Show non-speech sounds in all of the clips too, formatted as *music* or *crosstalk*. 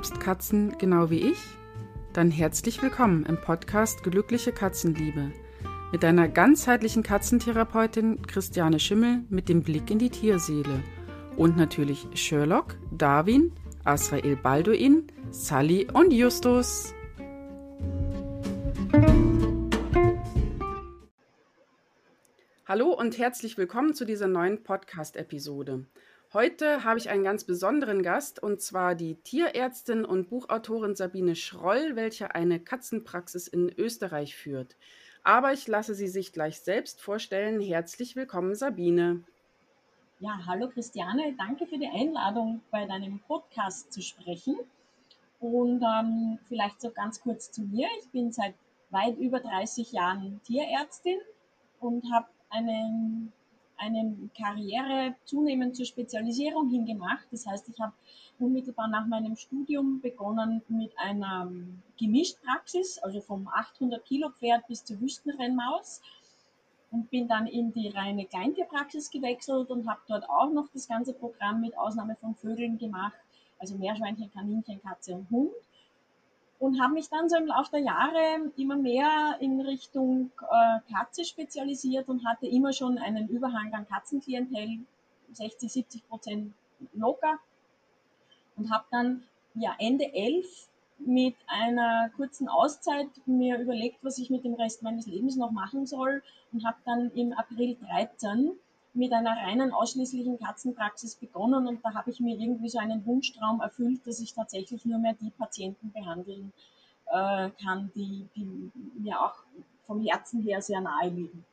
liebst Katzen genau wie ich? Dann herzlich willkommen im Podcast Glückliche Katzenliebe mit deiner ganzheitlichen Katzentherapeutin Christiane Schimmel mit dem Blick in die Tierseele und natürlich Sherlock, Darwin, Asrael Balduin, Sally und Justus. Hallo und herzlich willkommen zu dieser neuen Podcast-Episode. Heute habe ich einen ganz besonderen Gast und zwar die Tierärztin und Buchautorin Sabine Schroll, welche eine Katzenpraxis in Österreich führt. Aber ich lasse sie sich gleich selbst vorstellen. Herzlich willkommen, Sabine. Ja, hallo Christiane, danke für die Einladung, bei deinem Podcast zu sprechen. Und ähm, vielleicht so ganz kurz zu mir. Ich bin seit weit über 30 Jahren Tierärztin und habe einen eine Karriere zunehmend zur Spezialisierung hingemacht. Das heißt, ich habe unmittelbar nach meinem Studium begonnen mit einer Gemischtpraxis, also vom 800 Kilo Pferd bis zur Wüstenrennmaus und bin dann in die reine Kleintierpraxis gewechselt und habe dort auch noch das ganze Programm mit Ausnahme von Vögeln gemacht, also Meerschweinchen, Kaninchen, Katze und Hund und habe mich dann so im Laufe der Jahre immer mehr in Richtung äh, Katze spezialisiert und hatte immer schon einen Überhang an Katzenklientel, 60, 70 Prozent locker. Und habe dann ja Ende 11 mit einer kurzen Auszeit mir überlegt, was ich mit dem Rest meines Lebens noch machen soll und habe dann im April 13 mit einer reinen ausschließlichen Katzenpraxis begonnen und da habe ich mir irgendwie so einen Wunschtraum erfüllt, dass ich tatsächlich nur mehr die Patienten behandeln äh, kann, die, die mir auch vom Herzen her sehr nahe liegen.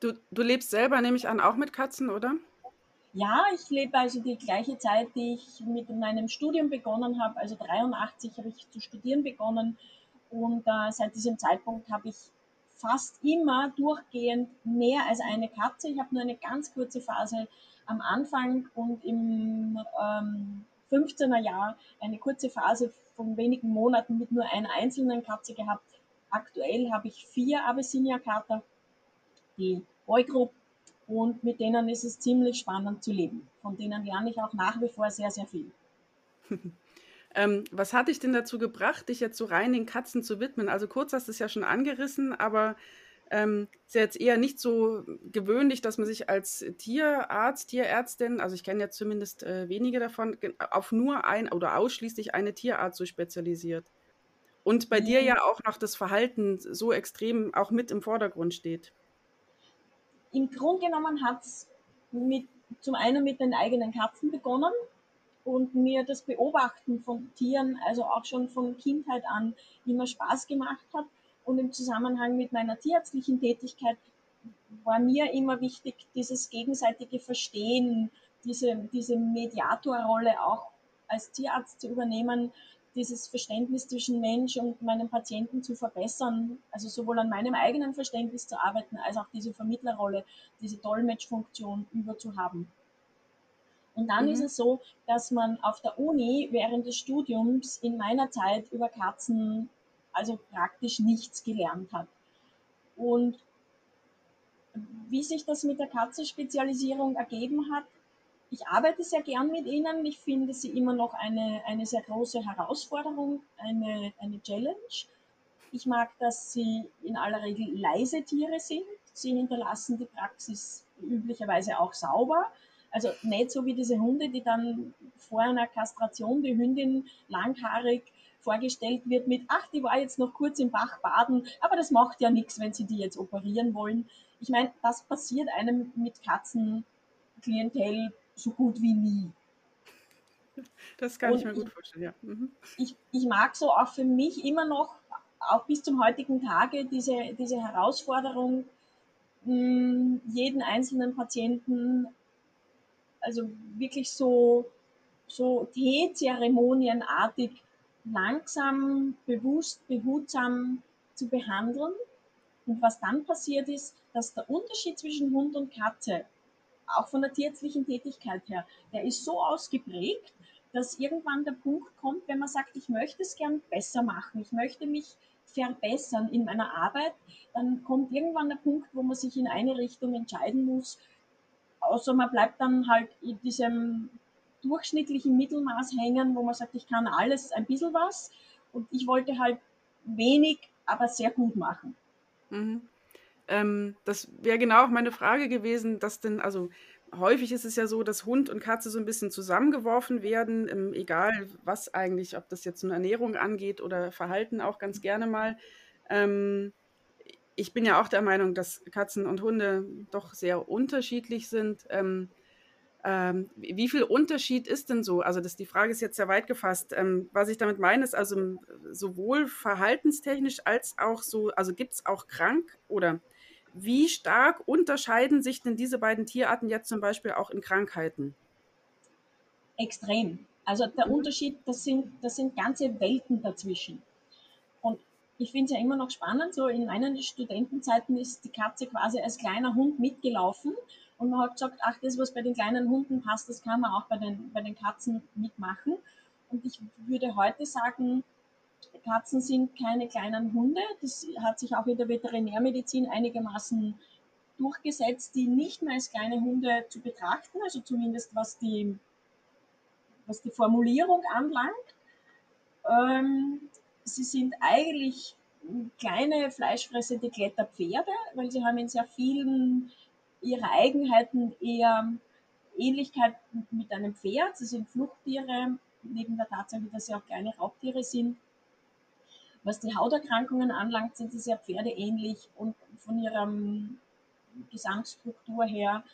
Du, du lebst selber, nehme ich an, auch mit Katzen, oder? Ja, ich lebe also die gleiche Zeit, die ich mit meinem Studium begonnen habe. Also 83 habe ich zu studieren begonnen und äh, seit diesem Zeitpunkt habe ich fast immer durchgehend mehr als eine Katze. Ich habe nur eine ganz kurze Phase am Anfang und im ähm, 15er Jahr eine kurze Phase von wenigen Monaten mit nur einer einzelnen Katze gehabt. Aktuell habe ich vier Abyssinia-Kater, die Boygroup, und mit denen ist es ziemlich spannend zu leben. Von denen lerne ich auch nach wie vor sehr, sehr viel. *laughs* Ähm, was hat dich denn dazu gebracht, dich jetzt so rein den Katzen zu widmen? Also kurz hast du es ja schon angerissen, aber ähm, ist ja jetzt eher nicht so gewöhnlich, dass man sich als Tierarzt, Tierärztin, also ich kenne ja zumindest äh, wenige davon, auf nur ein oder ausschließlich eine Tierart so spezialisiert. Und bei mhm. dir ja auch noch das Verhalten so extrem auch mit im Vordergrund steht. Im Grunde genommen hat es zum einen mit den eigenen Katzen begonnen und mir das Beobachten von Tieren, also auch schon von Kindheit an, immer Spaß gemacht hat. Und im Zusammenhang mit meiner tierärztlichen Tätigkeit war mir immer wichtig, dieses gegenseitige Verstehen, diese, diese Mediatorrolle auch als Tierarzt zu übernehmen, dieses Verständnis zwischen Mensch und meinem Patienten zu verbessern, also sowohl an meinem eigenen Verständnis zu arbeiten, als auch diese Vermittlerrolle, diese Dolmetschfunktion überzuhaben. Und dann mhm. ist es so, dass man auf der Uni während des Studiums in meiner Zeit über Katzen also praktisch nichts gelernt hat. Und wie sich das mit der Katzenspezialisierung ergeben hat, ich arbeite sehr gern mit ihnen. Ich finde sie immer noch eine, eine sehr große Herausforderung, eine, eine Challenge. Ich mag, dass sie in aller Regel leise Tiere sind. Sie hinterlassen die Praxis üblicherweise auch sauber. Also nicht so wie diese Hunde, die dann vor einer Kastration die Hündin langhaarig vorgestellt wird mit, ach, die war jetzt noch kurz im Bach baden, aber das macht ja nichts, wenn sie die jetzt operieren wollen. Ich meine, das passiert einem mit Katzenklientel so gut wie nie. Das kann Und ich mir gut vorstellen, ja. Mhm. Ich, ich mag so auch für mich immer noch, auch bis zum heutigen Tage, diese, diese Herausforderung, jeden einzelnen Patienten also wirklich so, so Teezeremonienartig langsam, bewusst, behutsam zu behandeln. Und was dann passiert ist, dass der Unterschied zwischen Hund und Katze, auch von der tierärztlichen Tätigkeit her, der ist so ausgeprägt, dass irgendwann der Punkt kommt, wenn man sagt, ich möchte es gern besser machen, ich möchte mich verbessern in meiner Arbeit, dann kommt irgendwann der Punkt, wo man sich in eine Richtung entscheiden muss, außer man bleibt dann halt in diesem durchschnittlichen Mittelmaß hängen, wo man sagt, ich kann alles ein bisschen was. Und ich wollte halt wenig, aber sehr gut machen. Mhm. Ähm, das wäre genau auch meine Frage gewesen, dass denn, also häufig ist es ja so, dass Hund und Katze so ein bisschen zusammengeworfen werden, ähm, egal was eigentlich, ob das jetzt eine Ernährung angeht oder Verhalten auch ganz gerne mal. Ähm, ich bin ja auch der Meinung, dass Katzen und Hunde doch sehr unterschiedlich sind. Ähm, ähm, wie viel Unterschied ist denn so? Also das, die Frage ist jetzt sehr weit gefasst. Ähm, was ich damit meine, ist also sowohl verhaltenstechnisch als auch so, also gibt es auch krank oder wie stark unterscheiden sich denn diese beiden Tierarten jetzt zum Beispiel auch in Krankheiten? Extrem. Also der mhm. Unterschied, das sind, das sind ganze Welten dazwischen. Ich finde es ja immer noch spannend, so in meinen Studentenzeiten ist die Katze quasi als kleiner Hund mitgelaufen und man hat gesagt, ach, das, was bei den kleinen Hunden passt, das kann man auch bei den, bei den Katzen mitmachen. Und ich würde heute sagen, Katzen sind keine kleinen Hunde. Das hat sich auch in der Veterinärmedizin einigermaßen durchgesetzt, die nicht mehr als kleine Hunde zu betrachten, also zumindest was die, was die Formulierung anlangt. Ähm, sie sind eigentlich kleine fleischfressende Kletterpferde, weil sie haben in sehr vielen ihrer Eigenheiten eher Ähnlichkeit mit einem Pferd. Sie sind Fluchttiere, neben der Tatsache, dass sie auch kleine Raubtiere sind. Was die Hauterkrankungen anlangt, sind sie sehr pferdeähnlich und von ihrer Gesamtstruktur her,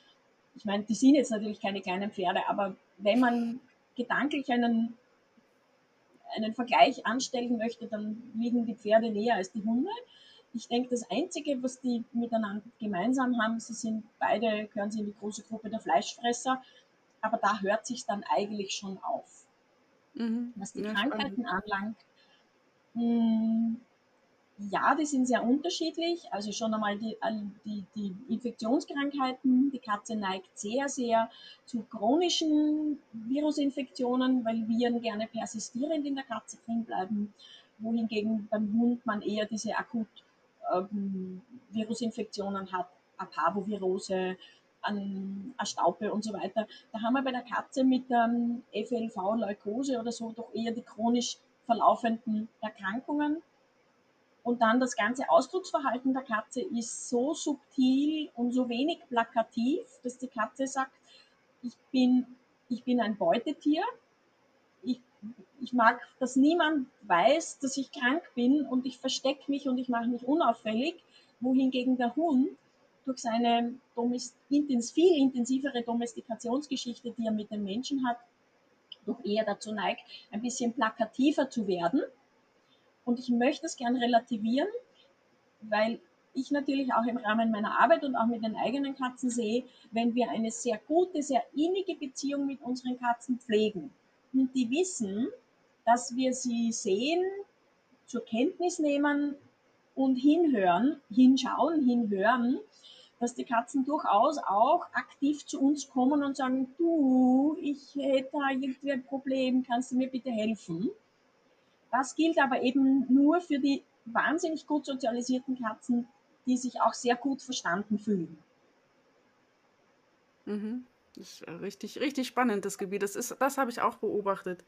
ich meine, die sind jetzt natürlich keine kleinen Pferde, aber wenn man gedanklich einen, einen Vergleich anstellen möchte, dann liegen die Pferde näher als die Hunde. Ich denke, das Einzige, was die miteinander gemeinsam haben, sie sind beide, gehören sie in die große Gruppe der Fleischfresser, aber da hört sich dann eigentlich schon auf. Mhm. Was die ja, Krankheiten spannend. anlangt, hm, ja, die sind sehr unterschiedlich. Also schon einmal die, die, die Infektionskrankheiten. Die Katze neigt sehr, sehr zu chronischen Virusinfektionen, weil Viren gerne persistierend in der Katze drin bleiben, wohingegen beim Hund man eher diese akut ähm, Virusinfektionen hat, a Parvovirose, an Staupe und so weiter. Da haben wir bei der Katze mit ähm, FLV, Leukose oder so doch eher die chronisch verlaufenden Erkrankungen. Und dann das ganze Ausdrucksverhalten der Katze ist so subtil und so wenig plakativ, dass die Katze sagt, ich bin, ich bin ein Beutetier, ich ich mag, dass niemand weiß, dass ich krank bin und ich verstecke mich und ich mache mich unauffällig, wohingegen der Hund durch seine viel intensivere Domestikationsgeschichte, die er mit den Menschen hat, doch eher dazu neigt, ein bisschen plakativer zu werden. Und ich möchte es gern relativieren, weil ich natürlich auch im Rahmen meiner Arbeit und auch mit den eigenen Katzen sehe, wenn wir eine sehr gute, sehr innige Beziehung mit unseren Katzen pflegen und die wissen, dass wir sie sehen, zur Kenntnis nehmen und hinhören, hinschauen, hinhören, dass die Katzen durchaus auch aktiv zu uns kommen und sagen, du, ich hätte da irgendwie ein Problem, kannst du mir bitte helfen? Das gilt aber eben nur für die wahnsinnig gut sozialisierten Katzen, die sich auch sehr gut verstanden fühlen. Mhm. Das ist richtig, richtig spannend, das Gebiet. Das, ist, das habe ich auch beobachtet.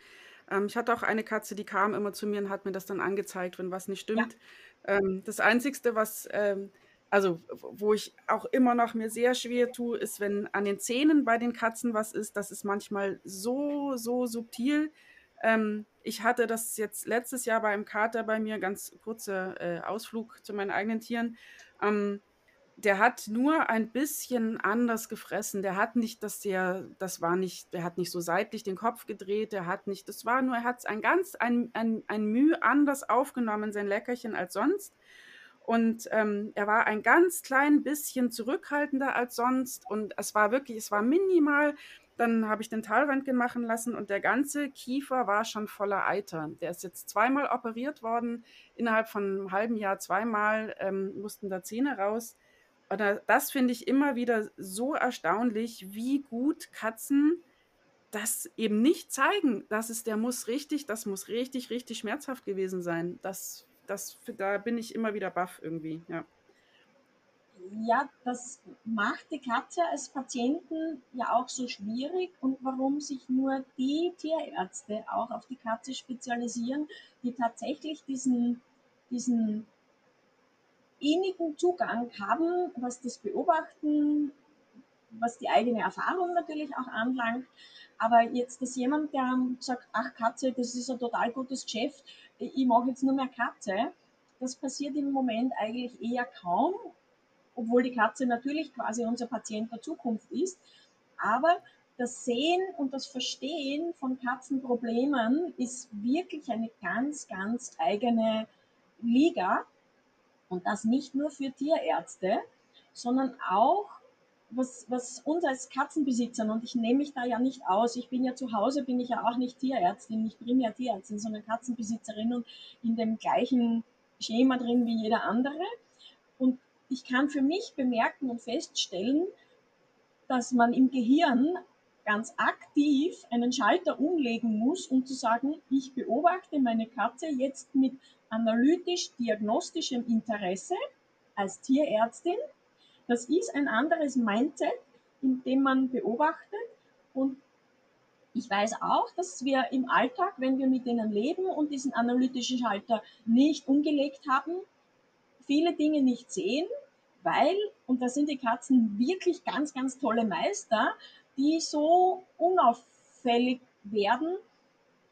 Ähm, ich hatte auch eine Katze, die kam immer zu mir und hat mir das dann angezeigt, wenn was nicht stimmt. Ja. Ähm, das Einzige, was, ähm, also wo ich auch immer noch mir sehr schwer tue, ist, wenn an den Zähnen bei den Katzen was ist. Das ist manchmal so, so subtil. Ähm, ich hatte das jetzt letztes Jahr bei einem Kater bei mir, ganz kurzer äh, Ausflug zu meinen eigenen Tieren. Ähm, der hat nur ein bisschen anders gefressen. Der hat nicht, dass der, das war nicht, der hat nicht so seitlich den Kopf gedreht, der hat nicht, das war nur, er hat ein ganz, ein, ein, ein Mühe anders aufgenommen, sein Leckerchen als sonst. Und ähm, er war ein ganz klein bisschen zurückhaltender als sonst. Und es war wirklich, es war minimal. Dann habe ich den Talröntgen machen lassen und der ganze Kiefer war schon voller Eiter. Der ist jetzt zweimal operiert worden, innerhalb von einem halben Jahr zweimal ähm, mussten da Zähne raus oder das finde ich immer wieder so erstaunlich, wie gut Katzen das eben nicht zeigen. Das ist, der muss richtig, das muss richtig, richtig schmerzhaft gewesen sein. Das, das, da bin ich immer wieder baff irgendwie, ja. Ja, das macht die Katze als Patienten ja auch so schwierig und warum sich nur die Tierärzte auch auf die Katze spezialisieren, die tatsächlich diesen, diesen innigen Zugang haben, was das Beobachten, was die eigene Erfahrung natürlich auch anlangt. Aber jetzt ist jemand, der sagt, ach Katze, das ist ein total gutes Geschäft, ich mache jetzt nur mehr Katze, das passiert im Moment eigentlich eher kaum obwohl die Katze natürlich quasi unser Patient der Zukunft ist. Aber das Sehen und das Verstehen von Katzenproblemen ist wirklich eine ganz, ganz eigene Liga. Und das nicht nur für Tierärzte, sondern auch was, was uns als Katzenbesitzern, und ich nehme mich da ja nicht aus, ich bin ja zu Hause, bin ich ja auch nicht Tierärztin, nicht primär Tierärztin, sondern Katzenbesitzerin und in dem gleichen Schema drin wie jeder andere. Und ich kann für mich bemerken und feststellen, dass man im Gehirn ganz aktiv einen Schalter umlegen muss, um zu sagen, ich beobachte meine Katze jetzt mit analytisch-diagnostischem Interesse als Tierärztin. Das ist ein anderes Mindset, in dem man beobachtet. Und ich weiß auch, dass wir im Alltag, wenn wir mit denen leben und diesen analytischen Schalter nicht umgelegt haben, viele Dinge nicht sehen, weil, und da sind die Katzen wirklich ganz, ganz tolle Meister, die so unauffällig werden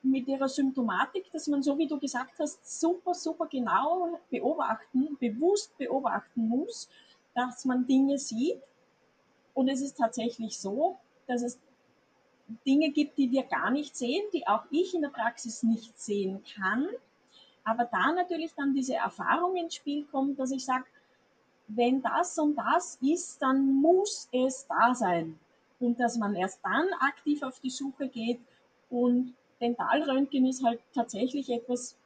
mit ihrer Symptomatik, dass man, so wie du gesagt hast, super, super genau beobachten, bewusst beobachten muss, dass man Dinge sieht. Und es ist tatsächlich so, dass es Dinge gibt, die wir gar nicht sehen, die auch ich in der Praxis nicht sehen kann, aber da natürlich dann diese Erfahrung ins Spiel kommt, dass ich sage, wenn das und das ist, dann muss es da sein. Und dass man erst dann aktiv auf die Suche geht. Und Dentalröntgen ist halt tatsächlich etwas,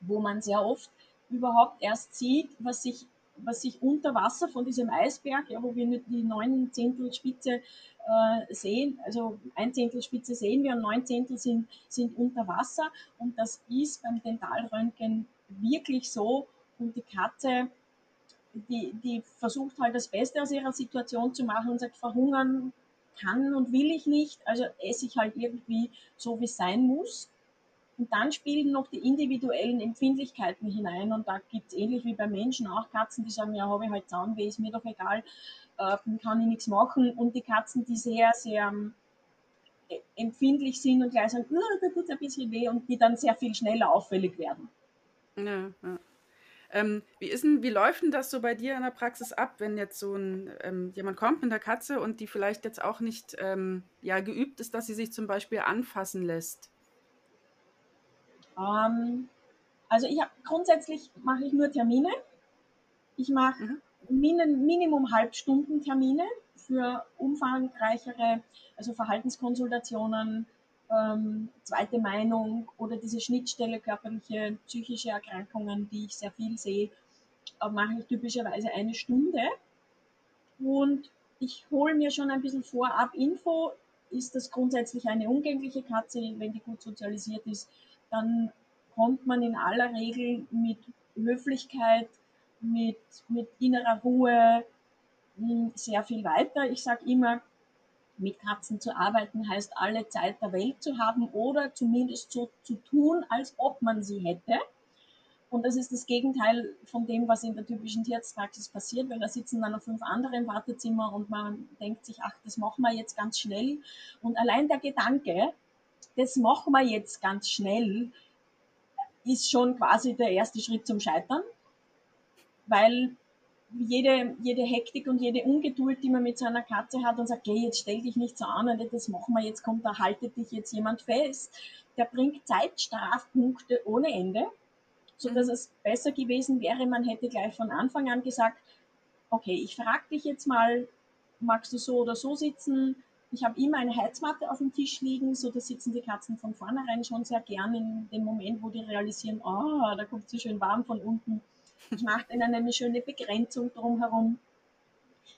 wo man sehr oft überhaupt erst sieht, was sich, was sich unter Wasser von diesem Eisberg, ja, wo wir die neun Zehntel Spitze äh, sehen, also ein Zehntel Spitze sehen wir und neun Zehntel sind, sind unter Wasser. Und das ist beim Dentalröntgen wirklich so. Und die Katze die, die versucht halt das Beste aus ihrer Situation zu machen und sagt, verhungern kann und will ich nicht, also esse ich halt irgendwie so, wie es sein muss. Und dann spielen noch die individuellen Empfindlichkeiten hinein. Und da gibt es ähnlich wie bei Menschen auch Katzen, die sagen, ja, habe ich halt Zahnweh, ist mir doch egal, äh, kann ich nichts machen. Und die Katzen, die sehr, sehr ähm, empfindlich sind und gleich sagen, da tut ein bisschen weh und die dann sehr viel schneller auffällig werden. Ja, ja. Ähm, wie, ist denn, wie läuft denn das so bei dir in der Praxis ab, wenn jetzt so ein, ähm, jemand kommt mit der Katze und die vielleicht jetzt auch nicht ähm, ja, geübt ist, dass sie sich zum Beispiel anfassen lässt? Ähm, also ich habe grundsätzlich mache ich nur Termine. Ich mache mhm. Min Minimum Halbstunden-Termine für umfangreichere, also Verhaltenskonsultationen, ähm, zweite Meinung oder diese Schnittstelle körperliche, psychische Erkrankungen, die ich sehr viel sehe, äh, mache ich typischerweise eine Stunde. Und ich hole mir schon ein bisschen vorab Info. Ist das grundsätzlich eine umgängliche Katze? Wenn die gut sozialisiert ist, dann kommt man in aller Regel mit Höflichkeit, mit, mit innerer Ruhe hm, sehr viel weiter. Ich sage immer, mit Katzen zu arbeiten heißt, alle Zeit der Welt zu haben oder zumindest so zu tun, als ob man sie hätte. Und das ist das Gegenteil von dem, was in der typischen Tierarztpraxis passiert, weil da sitzen dann noch fünf andere im Wartezimmer und man denkt sich, ach, das machen wir jetzt ganz schnell. Und allein der Gedanke, das machen wir jetzt ganz schnell, ist schon quasi der erste Schritt zum Scheitern, weil jede, jede Hektik und jede Ungeduld, die man mit seiner Katze hat und sagt, hey, jetzt stell dich nicht so an, das machen wir, jetzt kommt da, haltet dich jetzt jemand fest, der bringt Zeitstrafpunkte ohne Ende, so dass es besser gewesen wäre, man hätte gleich von Anfang an gesagt, okay, ich frage dich jetzt mal, magst du so oder so sitzen? Ich habe immer eine Heizmatte auf dem Tisch liegen, so da sitzen die Katzen von vornherein schon sehr gern in dem Moment, wo die realisieren, oh, da kommt sie schön warm von unten ich mache ihnen eine schöne Begrenzung drumherum,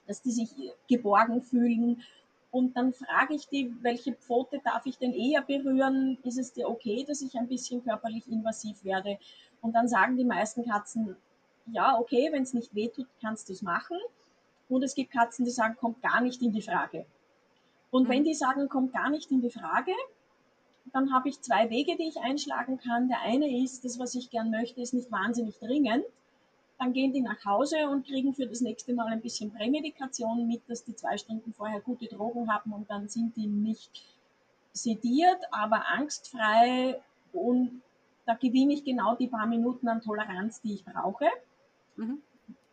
dass die sich geborgen fühlen. Und dann frage ich die, welche Pfote darf ich denn eher berühren? Ist es dir okay, dass ich ein bisschen körperlich invasiv werde? Und dann sagen die meisten Katzen, ja, okay, wenn es nicht wehtut, kannst du es machen. Und es gibt Katzen, die sagen, kommt gar nicht in die Frage. Und mhm. wenn die sagen, kommt gar nicht in die Frage, dann habe ich zwei Wege, die ich einschlagen kann. Der eine ist, das, was ich gern möchte, ist nicht wahnsinnig dringend. Dann gehen die nach Hause und kriegen für das nächste Mal ein bisschen Prämedikation mit, dass die zwei Stunden vorher gute Drogen haben und dann sind die nicht sediert, aber angstfrei und da gewinne ich genau die paar Minuten an Toleranz, die ich brauche. Mhm.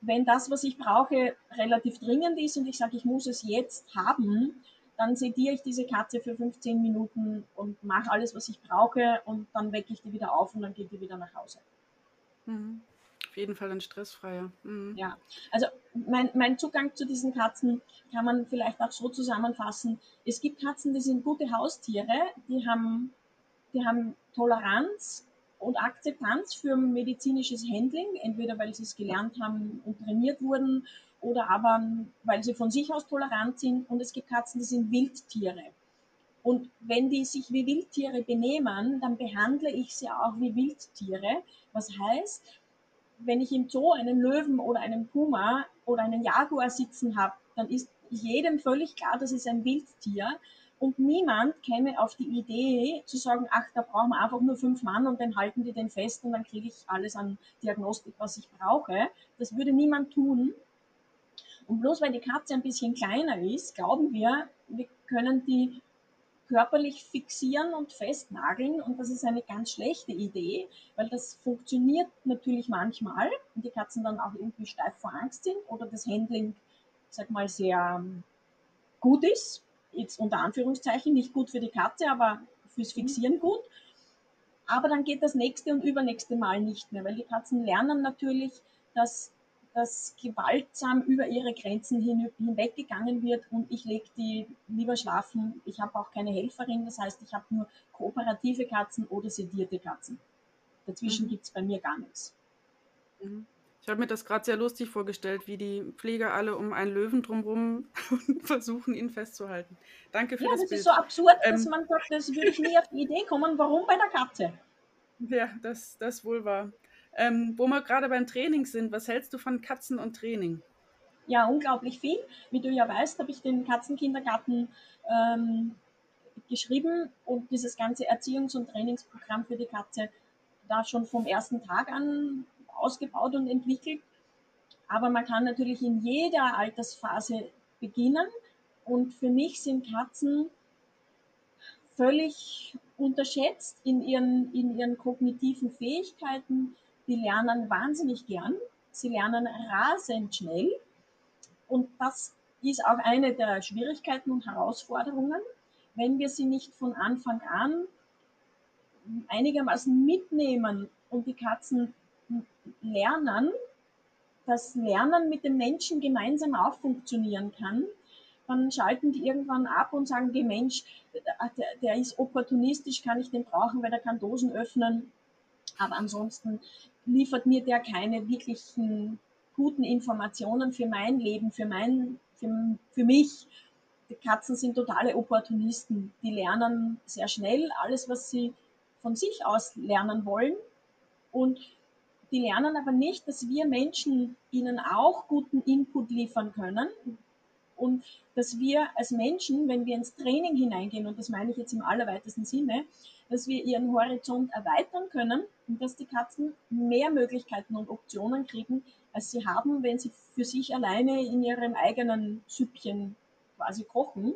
Wenn das, was ich brauche, relativ dringend ist und ich sage, ich muss es jetzt haben, dann sediere ich diese Katze für 15 Minuten und mache alles, was ich brauche und dann wecke ich die wieder auf und dann geht die wieder nach Hause. Mhm. Auf jeden Fall ein stressfreier. Mhm. Ja, also mein, mein Zugang zu diesen Katzen kann man vielleicht auch so zusammenfassen. Es gibt Katzen, die sind gute Haustiere, die haben, die haben Toleranz und Akzeptanz für medizinisches Handling, entweder weil sie es gelernt haben und trainiert wurden oder aber weil sie von sich aus tolerant sind. Und es gibt Katzen, die sind Wildtiere. Und wenn die sich wie Wildtiere benehmen, dann behandle ich sie auch wie Wildtiere. Was heißt, wenn ich im Zoo einen Löwen oder einen Puma oder einen Jaguar sitzen habe, dann ist jedem völlig klar, das ist ein Wildtier. Und niemand käme auf die Idee zu sagen, ach, da brauchen wir einfach nur fünf Mann und dann halten die den fest und dann kriege ich alles an Diagnostik, was ich brauche. Das würde niemand tun. Und bloß weil die Katze ein bisschen kleiner ist, glauben wir, wir können die körperlich fixieren und festnageln und das ist eine ganz schlechte Idee, weil das funktioniert natürlich manchmal und die Katzen dann auch irgendwie steif vor Angst sind oder das Handling, sag mal, sehr ähm, gut ist. Jetzt unter Anführungszeichen nicht gut für die Katze, aber fürs Fixieren gut. Aber dann geht das nächste und übernächste Mal nicht mehr, weil die Katzen lernen natürlich, dass dass gewaltsam über ihre Grenzen hin, hinweggegangen wird und ich lege die lieber schlafen. Ich habe auch keine Helferin, das heißt, ich habe nur kooperative Katzen oder sedierte Katzen. Dazwischen mhm. gibt es bei mir gar nichts. Mhm. Ich habe mir das gerade sehr lustig vorgestellt, wie die Pfleger alle um einen Löwen drumherum *laughs* versuchen, ihn festzuhalten. Danke für ja, das, das Bild. ist so absurd, ähm, dass man sagt, das würde ich nie auf die Idee kommen. Warum bei der Katze? Ja, das, das wohl war. Ähm, wo wir gerade beim Training sind, was hältst du von Katzen und Training? Ja, unglaublich viel. Wie du ja weißt, habe ich den Katzenkindergarten ähm, geschrieben und dieses ganze Erziehungs- und Trainingsprogramm für die Katze da schon vom ersten Tag an ausgebaut und entwickelt. Aber man kann natürlich in jeder Altersphase beginnen. Und für mich sind Katzen völlig unterschätzt in ihren, in ihren kognitiven Fähigkeiten, die lernen wahnsinnig gern, sie lernen rasend schnell. Und das ist auch eine der Schwierigkeiten und Herausforderungen, wenn wir sie nicht von Anfang an einigermaßen mitnehmen und die Katzen lernen, dass Lernen mit dem Menschen gemeinsam auch funktionieren kann, dann schalten die irgendwann ab und sagen, der Mensch, der, der ist opportunistisch, kann ich den brauchen, weil er kann Dosen öffnen. Aber ansonsten liefert mir der keine wirklichen guten Informationen für mein Leben, für mein, für, für mich. Die Katzen sind totale Opportunisten. Die lernen sehr schnell alles, was sie von sich aus lernen wollen. Und die lernen aber nicht, dass wir Menschen ihnen auch guten Input liefern können. Und dass wir als Menschen, wenn wir ins Training hineingehen, und das meine ich jetzt im allerweitesten Sinne, dass wir ihren Horizont erweitern können und dass die Katzen mehr Möglichkeiten und Optionen kriegen, als sie haben, wenn sie für sich alleine in ihrem eigenen Süppchen quasi kochen,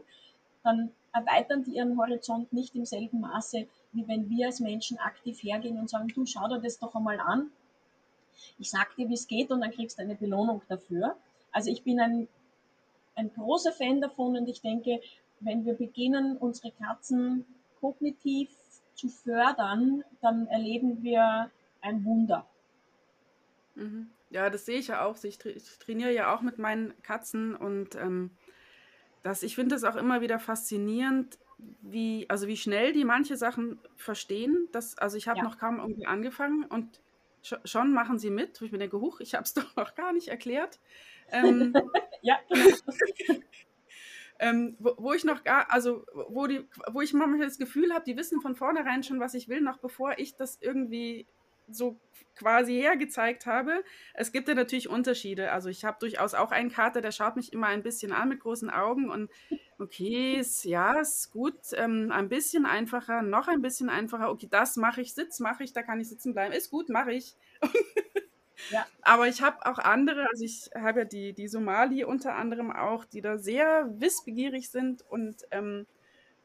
dann erweitern die ihren Horizont nicht im selben Maße, wie wenn wir als Menschen aktiv hergehen und sagen, du schau dir das doch einmal an. Ich sag dir, wie es geht und dann kriegst du eine Belohnung dafür. Also ich bin ein, ein großer Fan davon und ich denke, wenn wir beginnen, unsere Katzen kognitiv zu fördern, dann erleben wir ein Wunder. Mhm. Ja, das sehe ich ja auch. Ich, tra ich trainiere ja auch mit meinen Katzen und ähm, das, ich finde es auch immer wieder faszinierend, wie, also wie schnell die manche Sachen verstehen. Das, also ich habe ja. noch kaum irgendwie angefangen und schon machen sie mit. Wo ich mir denke, huch, ich habe es *laughs* doch noch gar nicht erklärt. Ähm, *laughs* ja, *laughs* genau. Ähm, wo, wo, ich noch gar, also wo, die, wo ich manchmal das Gefühl habe, die wissen von vornherein schon, was ich will, noch bevor ich das irgendwie so quasi hergezeigt habe. Es gibt ja natürlich Unterschiede. Also ich habe durchaus auch einen Kater, der schaut mich immer ein bisschen an mit großen Augen und okay, ist, ja, ist gut, ähm, ein bisschen einfacher, noch ein bisschen einfacher. Okay, das mache ich, Sitz mache ich, da kann ich sitzen bleiben. Ist gut, mache ich. *laughs* ja. Aber ich habe auch andere, also ich habe ja die, die Somali unter anderem auch, die da sehr wissbegierig sind und ähm,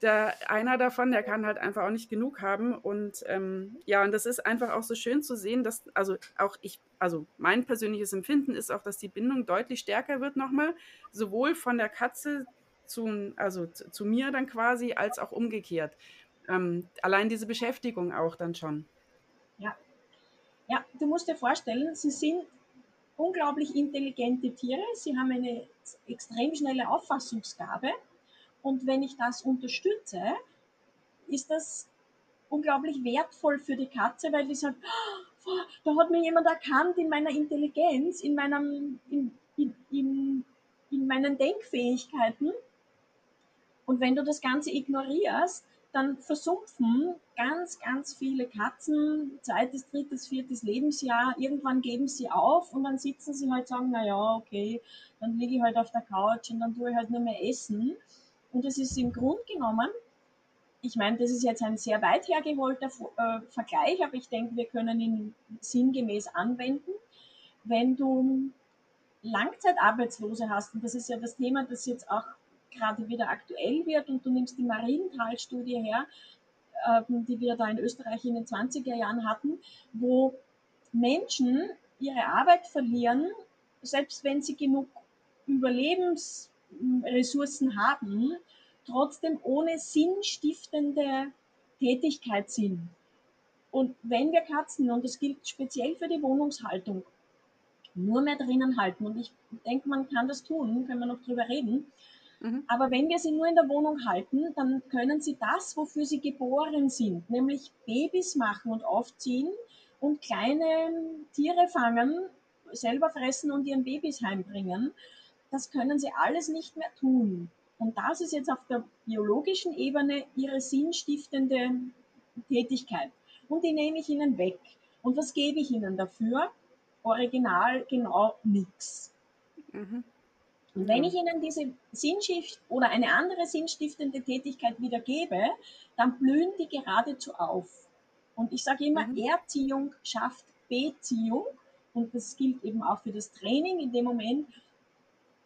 der, einer davon, der kann halt einfach auch nicht genug haben. Und ähm, ja, und das ist einfach auch so schön zu sehen, dass, also auch ich, also mein persönliches Empfinden ist auch, dass die Bindung deutlich stärker wird nochmal, sowohl von der Katze zu, also zu, zu mir dann quasi, als auch umgekehrt. Ähm, allein diese Beschäftigung auch dann schon. Ja. Ja, du musst dir vorstellen, sie sind unglaublich intelligente Tiere, sie haben eine extrem schnelle Auffassungsgabe und wenn ich das unterstütze, ist das unglaublich wertvoll für die Katze, weil die sagt, oh, da hat mir jemand erkannt in meiner Intelligenz, in, meinem, in, in, in, in meinen Denkfähigkeiten. Und wenn du das Ganze ignorierst, dann versumpfen ganz, ganz viele Katzen, zweites, drittes, viertes Lebensjahr, irgendwann geben sie auf und dann sitzen sie halt und sagen, naja, okay, dann liege ich halt auf der Couch und dann tue ich halt nur mehr essen. Und es ist im Grunde genommen, ich meine, das ist jetzt ein sehr weit hergeholter äh, Vergleich, aber ich denke, wir können ihn sinngemäß anwenden. Wenn du Langzeitarbeitslose hast, und das ist ja das Thema, das jetzt auch gerade wieder aktuell wird, und du nimmst die Marienthal-Studie her, ähm, die wir da in Österreich in den 20er Jahren hatten, wo Menschen ihre Arbeit verlieren, selbst wenn sie genug Überlebens Ressourcen haben, trotzdem ohne sinnstiftende Tätigkeit sind. Und wenn wir Katzen, und das gilt speziell für die Wohnungshaltung, nur mehr drinnen halten, und ich denke, man kann das tun, können wir noch drüber reden, mhm. aber wenn wir sie nur in der Wohnung halten, dann können sie das, wofür sie geboren sind, nämlich Babys machen und aufziehen und kleine Tiere fangen, selber fressen und ihren Babys heimbringen das können sie alles nicht mehr tun. Und das ist jetzt auf der biologischen Ebene ihre sinnstiftende Tätigkeit. Und die nehme ich ihnen weg. Und was gebe ich ihnen dafür? Original genau nichts. Mhm. Und wenn ich ihnen diese Sinnschiff oder eine andere sinnstiftende Tätigkeit wieder gebe, dann blühen die geradezu auf. Und ich sage immer, mhm. Erziehung schafft Beziehung. Und das gilt eben auch für das Training. In dem Moment,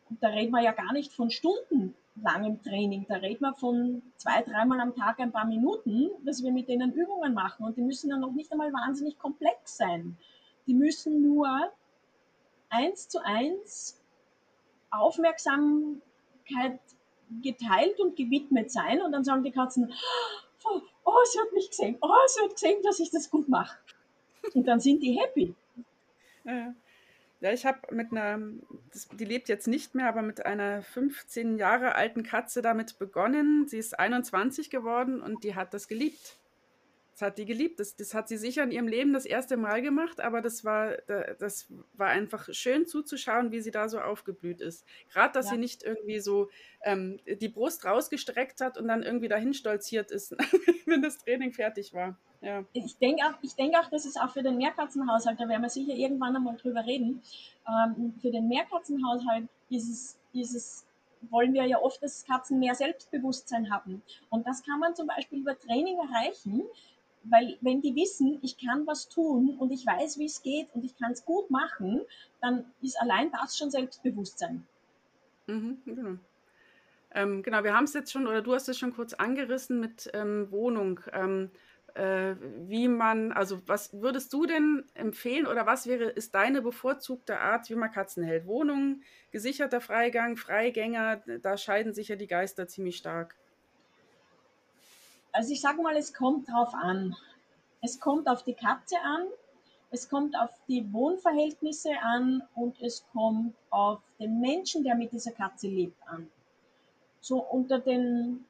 und da reden wir ja gar nicht von stundenlangem Training, da reden wir von zwei, dreimal am Tag ein paar Minuten, dass wir mit denen Übungen machen. Und die müssen ja noch nicht einmal wahnsinnig komplex sein. Die müssen nur eins zu eins Aufmerksamkeit geteilt und gewidmet sein. Und dann sagen die Katzen, oh, oh, sie hat mich gesehen, oh, sie hat gesehen, dass ich das gut mache. Und dann sind die happy. Ja. Ich habe mit einer, die lebt jetzt nicht mehr, aber mit einer 15 Jahre alten Katze damit begonnen. Sie ist 21 geworden und die hat das geliebt. Das hat die geliebt. Das, das hat sie sicher in ihrem Leben das erste Mal gemacht, aber das war, das war einfach schön zuzuschauen, wie sie da so aufgeblüht ist. Gerade, dass ja. sie nicht irgendwie so ähm, die Brust rausgestreckt hat und dann irgendwie dahin stolziert ist, *laughs* wenn das Training fertig war. Ja. Ich denke auch, denk auch, das ist auch für den Mehrkatzenhaushalt, da werden wir sicher irgendwann einmal drüber reden. Ähm, für den Mehrkatzenhaushalt ist es, ist es wollen wir ja oft, dass Katzen mehr Selbstbewusstsein haben. Und das kann man zum Beispiel über Training erreichen, weil wenn die wissen, ich kann was tun und ich weiß, wie es geht und ich kann es gut machen, dann ist allein das schon Selbstbewusstsein. Mhm, genau. Ähm, genau, wir haben es jetzt schon, oder du hast es schon kurz angerissen mit ähm, Wohnung. Ähm, äh, wie man, also was würdest du denn empfehlen oder was wäre, ist deine bevorzugte Art, wie man Katzen hält? Wohnung, gesicherter Freigang, Freigänger, da scheiden sich ja die Geister ziemlich stark. Also ich sage mal, es kommt drauf an. Es kommt auf die Katze an, es kommt auf die Wohnverhältnisse an und es kommt auf den Menschen, der mit dieser Katze lebt, an. So unter den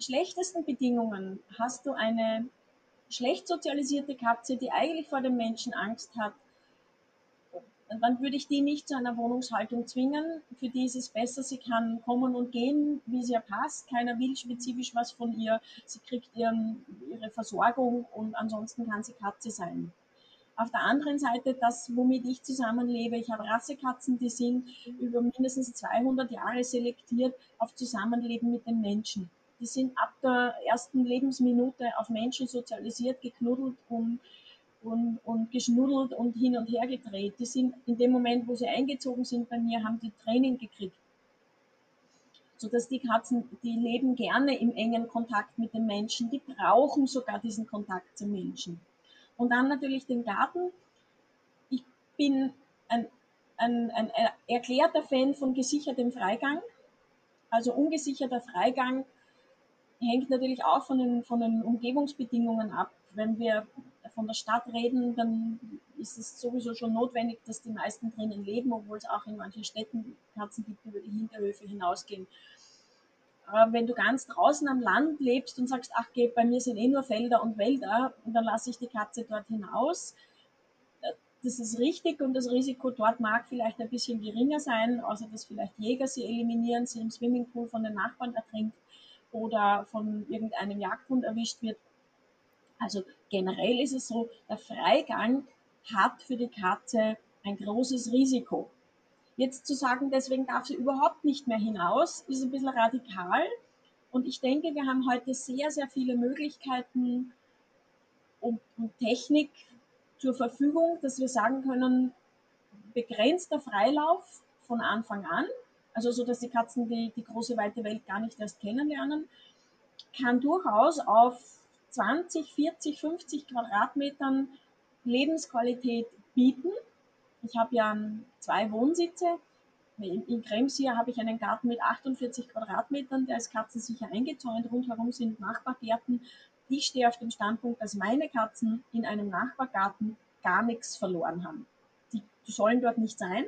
schlechtesten Bedingungen hast du eine schlecht sozialisierte Katze, die eigentlich vor dem Menschen Angst hat, dann würde ich die nicht zu einer Wohnungshaltung zwingen. Für die ist es besser, sie kann kommen und gehen, wie es ihr passt. Keiner will spezifisch was von ihr. Sie kriegt ihren, ihre Versorgung und ansonsten kann sie Katze sein. Auf der anderen Seite das, womit ich zusammenlebe. Ich habe Rassekatzen, die sind über mindestens 200 Jahre selektiert auf Zusammenleben mit den Menschen. Die sind ab der ersten Lebensminute auf Menschen sozialisiert, geknuddelt und, und, und geschnuddelt und hin und her gedreht. Die sind in dem Moment, wo sie eingezogen sind bei mir, haben die Training gekriegt sodass die Katzen, die leben gerne im engen Kontakt mit den Menschen, die brauchen sogar diesen Kontakt zum Menschen. Und dann natürlich den Garten. Ich bin ein, ein, ein erklärter Fan von gesichertem Freigang. Also ungesicherter Freigang hängt natürlich auch von den, von den Umgebungsbedingungen ab. Wenn wir von der Stadt reden, dann ist es sowieso schon notwendig, dass die meisten drinnen leben, obwohl es auch in manchen Städten Katzen gibt, die über die Hinterhöfe hinausgehen. Aber wenn du ganz draußen am Land lebst und sagst, ach, geh, bei mir sind eh nur Felder und Wälder und dann lasse ich die Katze dort hinaus, äh, das ist richtig und das Risiko dort mag vielleicht ein bisschen geringer sein, außer dass vielleicht Jäger sie eliminieren, sie im Swimmingpool von den Nachbarn ertrinkt oder von irgendeinem Jagdhund erwischt wird. Also generell ist es so, der Freigang hat für die Katze ein großes Risiko. Jetzt zu sagen, deswegen darf sie überhaupt nicht mehr hinaus, ist ein bisschen radikal. Und ich denke, wir haben heute sehr, sehr viele Möglichkeiten und, Technik zur Verfügung, dass wir sagen können, begrenzter Freilauf von Anfang an, also so, dass die Katzen die, die große weite Welt gar nicht erst kennenlernen, kann durchaus auf 20, 40, 50 Quadratmetern Lebensqualität bieten ich habe ja zwei Wohnsitze. In Kremsier habe ich einen Garten mit 48 Quadratmetern, der ist katzensicher eingezäunt. Rundherum sind Nachbargärten. Ich stehe auf dem Standpunkt, dass meine Katzen in einem Nachbargarten gar nichts verloren haben. Die sollen dort nicht sein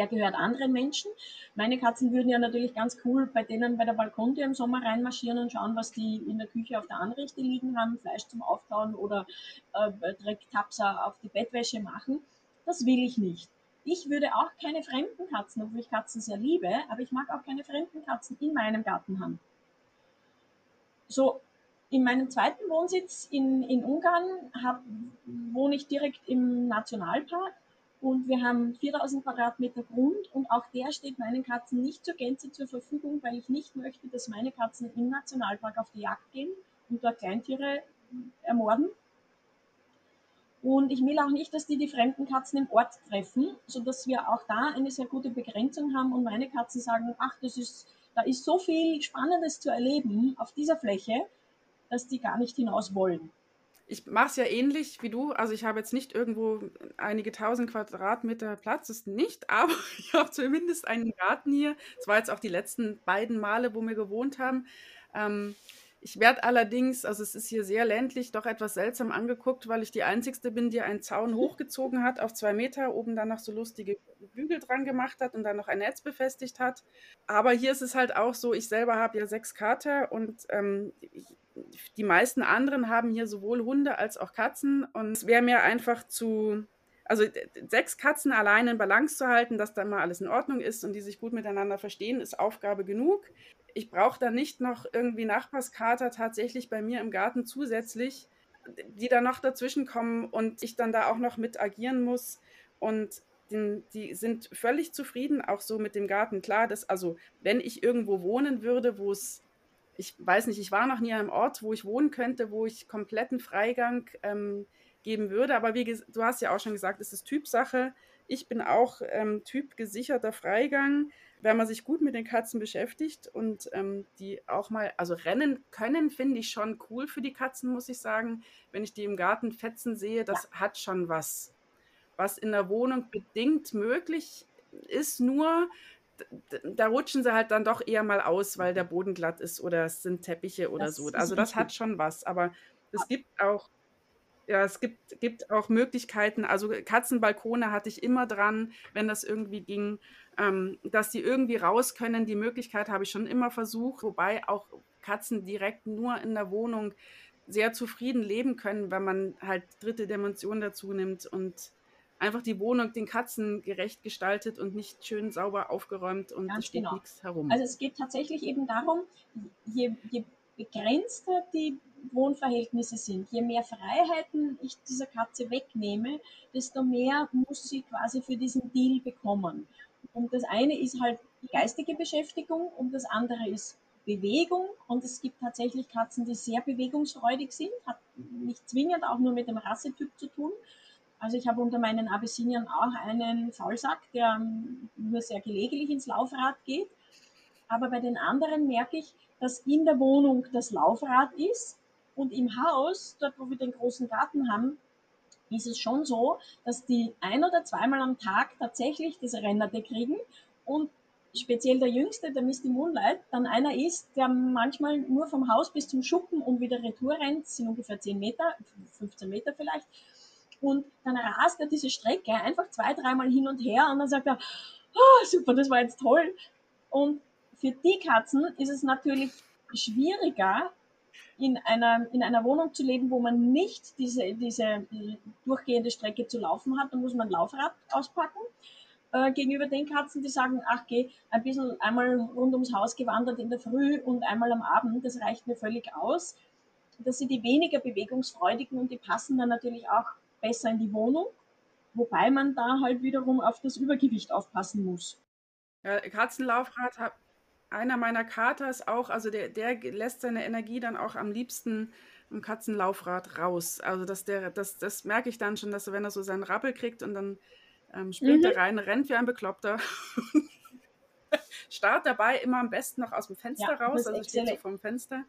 der gehört anderen Menschen. Meine Katzen würden ja natürlich ganz cool bei denen bei der Balkontür im Sommer reinmarschieren und schauen, was die in der Küche auf der Anrichte liegen haben, Fleisch zum Auftauen oder äh, Drecktapser auf die Bettwäsche machen. Das will ich nicht. Ich würde auch keine fremden Katzen, obwohl ich Katzen sehr liebe, aber ich mag auch keine fremden Katzen in meinem Garten haben. So, in meinem zweiten Wohnsitz in, in Ungarn hab, wohne ich direkt im Nationalpark und wir haben 4000 Quadratmeter Grund und auch der steht meinen Katzen nicht zur Gänze zur Verfügung, weil ich nicht möchte, dass meine Katzen im Nationalpark auf die Jagd gehen und dort Kleintiere ermorden. Und ich will auch nicht, dass die die fremden Katzen im Ort treffen, sodass wir auch da eine sehr gute Begrenzung haben und meine Katzen sagen, ach, das ist, da ist so viel Spannendes zu erleben auf dieser Fläche, dass die gar nicht hinaus wollen. Ich mache es ja ähnlich wie du. Also ich habe jetzt nicht irgendwo einige tausend Quadratmeter Platz, das nicht, *laughs* aber ich habe zumindest einen Garten hier. Das war jetzt auch die letzten beiden Male, wo wir gewohnt haben. Ähm, ich werde allerdings, also es ist hier sehr ländlich, doch etwas seltsam angeguckt, weil ich die Einzigste bin, die einen Zaun hochgezogen hat auf zwei Meter, oben dann noch so lustige Bügel dran gemacht hat und dann noch ein Netz befestigt hat. Aber hier ist es halt auch so, ich selber habe ja sechs Kater und ähm, die meisten anderen haben hier sowohl Hunde als auch Katzen und es wäre mir einfach zu, also sechs Katzen allein in Balance zu halten, dass da mal alles in Ordnung ist und die sich gut miteinander verstehen, ist Aufgabe genug ich brauche da nicht noch irgendwie Nachbarskater tatsächlich bei mir im Garten zusätzlich, die da noch dazwischen kommen und ich dann da auch noch mit agieren muss. Und die sind völlig zufrieden, auch so mit dem Garten. Klar, dass, also wenn ich irgendwo wohnen würde, wo es, ich weiß nicht, ich war noch nie an einem Ort, wo ich wohnen könnte, wo ich kompletten Freigang ähm, geben würde. Aber wie du hast ja auch schon gesagt, es ist Typsache. Ich bin auch ähm, Typ gesicherter Freigang wenn man sich gut mit den Katzen beschäftigt und ähm, die auch mal, also rennen können, finde ich schon cool für die Katzen, muss ich sagen. Wenn ich die im Garten fetzen sehe, das ja. hat schon was. Was in der Wohnung bedingt möglich ist, nur da rutschen sie halt dann doch eher mal aus, weil der Boden glatt ist oder es sind Teppiche oder das so. Also das hat schon was, aber es gibt auch ja, es gibt, gibt auch Möglichkeiten. Also Katzenbalkone hatte ich immer dran, wenn das irgendwie ging ähm, dass die irgendwie raus können. Die Möglichkeit habe ich schon immer versucht, wobei auch Katzen direkt nur in der Wohnung sehr zufrieden leben können, wenn man halt dritte Dimension dazu nimmt und einfach die Wohnung den Katzen gerecht gestaltet und nicht schön sauber aufgeräumt und es steht genau. nichts herum. Also es geht tatsächlich eben darum, je, je begrenzter die Wohnverhältnisse sind. Je mehr Freiheiten ich dieser Katze wegnehme, desto mehr muss sie quasi für diesen Deal bekommen. Und das eine ist halt die geistige Beschäftigung und das andere ist Bewegung. Und es gibt tatsächlich Katzen, die sehr bewegungsfreudig sind, hat nicht zwingend auch nur mit dem Rassetyp zu tun. Also ich habe unter meinen Abyssiniern auch einen Faulsack, der nur sehr gelegentlich ins Laufrad geht. Aber bei den anderen merke ich, dass in der Wohnung das Laufrad ist und im Haus, dort wo wir den großen Garten haben, ist es schon so, dass die ein oder zweimal am Tag tatsächlich das Rennerte kriegen und speziell der Jüngste, der Misty Moonlight, dann einer ist, der manchmal nur vom Haus bis zum Schuppen und wieder retour rennt, sind ungefähr 10 Meter, 15 Meter vielleicht, und dann rast er diese Strecke einfach zwei, dreimal hin und her und dann sagt er, oh, super, das war jetzt toll. Und für die Katzen ist es natürlich schwieriger, in einer, in einer Wohnung zu leben, wo man nicht diese, diese durchgehende Strecke zu laufen hat, dann muss man Laufrad auspacken. Äh, gegenüber den Katzen, die sagen, ach geh, ein bisschen einmal rund ums Haus gewandert in der Früh und einmal am Abend, das reicht mir völlig aus. Das sind die weniger bewegungsfreudigen und die passen dann natürlich auch besser in die Wohnung, wobei man da halt wiederum auf das Übergewicht aufpassen muss. Ja, Katzenlaufrad hat, einer meiner Katers auch, also der, der lässt seine Energie dann auch am liebsten im Katzenlaufrad raus. Also dass der, das, das merke ich dann schon, dass er, wenn er so seinen Rappel kriegt und dann ähm, springt mhm. er rein, rennt wie ein Bekloppter. *laughs* Start dabei immer am besten noch aus dem Fenster ja, raus, also steht so vom Fenster.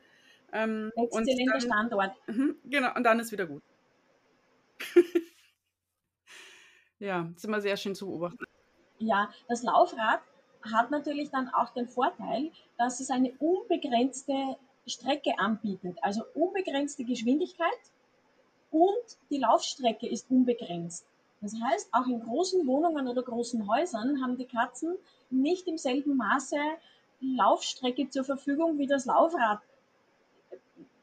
Ähm, Exzellenter Standort. Mh, genau, und dann ist wieder gut. *laughs* ja, ist immer sehr schön zu beobachten. Ja, das Laufrad hat natürlich dann auch den Vorteil, dass es eine unbegrenzte Strecke anbietet, also unbegrenzte Geschwindigkeit und die Laufstrecke ist unbegrenzt. Das heißt, auch in großen Wohnungen oder großen Häusern haben die Katzen nicht im selben Maße Laufstrecke zur Verfügung, wie das Laufrad